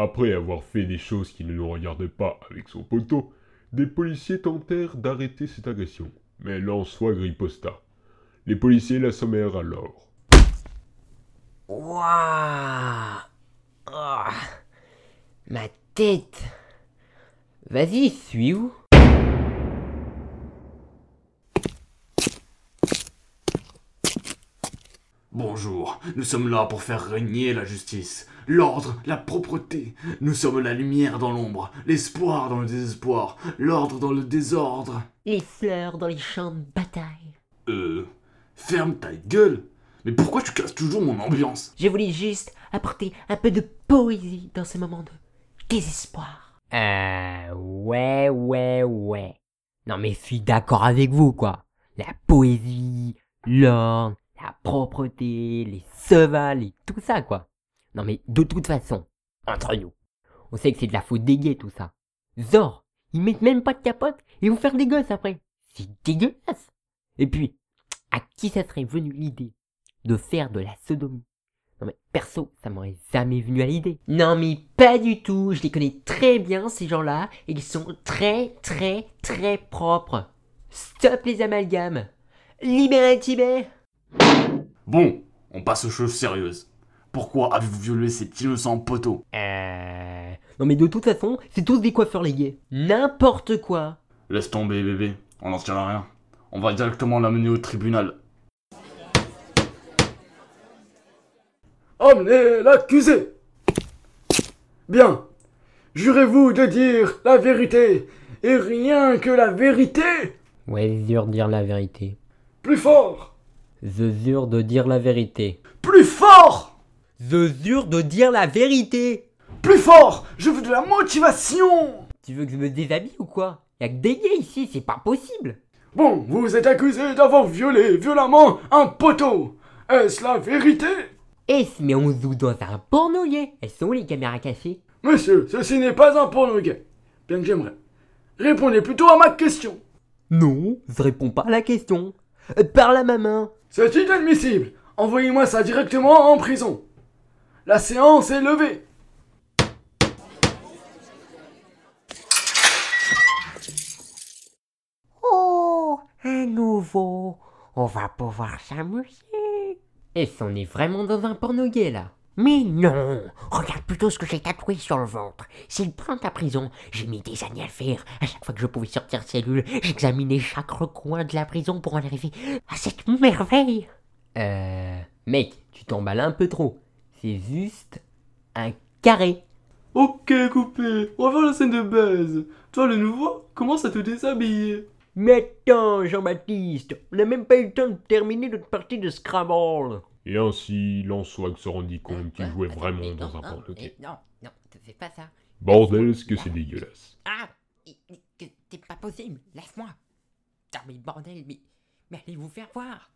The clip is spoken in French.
Après avoir fait des choses qui ne nous regardaient pas avec son poteau, des policiers tentèrent d'arrêter cette agression, mais Lançois riposta. Les policiers l'assommèrent alors. Waouh Ah. Ma tête Vas-y, suis où? Bonjour, nous sommes là pour faire régner la justice, l'ordre, la propreté. Nous sommes la lumière dans l'ombre, l'espoir dans le désespoir, l'ordre dans le désordre. Les fleurs dans les champs de bataille. Euh... Ferme ta gueule Mais pourquoi tu casses toujours mon ambiance? Je voulais juste apporter un peu de poésie dans ce moment de désespoir. Euh, ouais, ouais, ouais. Non mais je suis d'accord avec vous, quoi. La poésie, l'ordre, la propreté, les sevales et tout ça, quoi. Non mais de toute façon, entre nous, on sait que c'est de la faute des gays, tout ça. Zor, ils mettent même pas de capote et vont faire des gosses après. C'est dégueulasse. Et puis, à qui ça serait venu l'idée de faire de la sodomie? Non mais perso, ça m'aurait jamais venu à l'idée. Non mais pas du tout, je les connais très bien ces gens-là et ils sont très très très propres. Stop les amalgames. Libérez Tibet Bon, on passe aux choses sérieuses. Pourquoi avez-vous violé cet innocent poteau Euh... Non mais de toute façon, c'est tous des coiffeurs les gays. N'importe quoi. Laisse tomber bébé, on n'en tient à rien. On va directement l'amener au tribunal. Emmenez l'accusé Bien. Jurez-vous de dire la vérité et rien que la vérité? Ouais, dur de dire la vérité. Plus fort The dur de dire la vérité. Plus fort The dur de dire la vérité Plus fort Je veux de la motivation Tu veux que je me déshabille ou quoi? Y'a que des gays ici, c'est pas possible Bon, vous êtes accusé d'avoir violé violemment un poteau. Est-ce la vérité? Eh, mais on joue dans un porno gay Elles sont où les caméras cachées? Monsieur, ceci n'est pas un porno gay. Bien que j'aimerais. Répondez plutôt à ma question. Non, je réponds pas à la question. Euh, parle à ma main C'est inadmissible. Envoyez-moi ça directement en prison. La séance est levée. Oh, un nouveau. On va pouvoir s'amuser. Et on est vraiment dans un porno gay là Mais non Regarde plutôt ce que j'ai tatoué sur le ventre. C'est le plan de la prison. J'ai mis des années à le faire. À chaque fois que je pouvais sortir de cellule, j'examinais chaque recoin de la prison pour en arriver à cette merveille. Euh... Mec, tu t'emballes un peu trop. C'est juste un carré. Ok, coupé, on va faire la scène de base. Toi, le nouveau, commence à te déshabiller. Mais attends, Jean-Baptiste, on n'a même pas eu le temps de terminer notre partie de Scrabble. Et ainsi, Lançois se rendit compte qu'il jouait vraiment dans un gay. Non, non, c'est pas ça. Bordel, ce que c'est dégueulasse? Ah C'est pas possible, laisse-moi. Ah mais bordel, mais, mais allez vous faire voir.